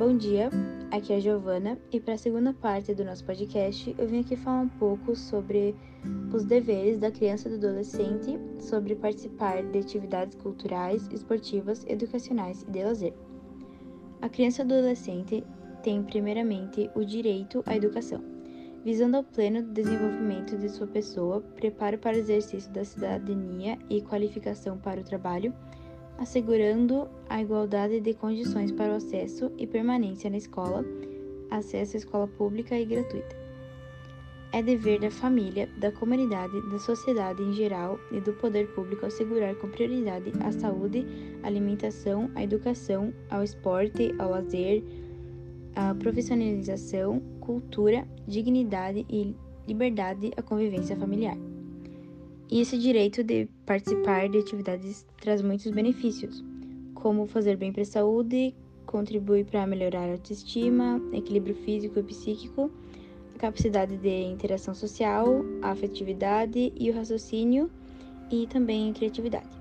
Bom dia, aqui é a Giovana e para a segunda parte do nosso podcast eu vim aqui falar um pouco sobre os deveres da criança e do adolescente sobre participar de atividades culturais, esportivas, educacionais e de lazer. A criança e adolescente têm primeiramente o direito à educação, visando ao pleno desenvolvimento de sua pessoa, preparo para o exercício da cidadania e qualificação para o trabalho assegurando a igualdade de condições para o acesso e permanência na escola, acesso à escola pública e gratuita. É dever da família, da comunidade, da sociedade em geral e do poder público assegurar com prioridade a saúde, a alimentação, a educação, ao esporte, ao lazer, a profissionalização, cultura, dignidade e liberdade à convivência familiar. E esse direito de participar de atividades traz muitos benefícios, como fazer bem para a saúde, contribui para melhorar a autoestima, equilíbrio físico e psíquico, a capacidade de interação social, a afetividade e o raciocínio e também a criatividade.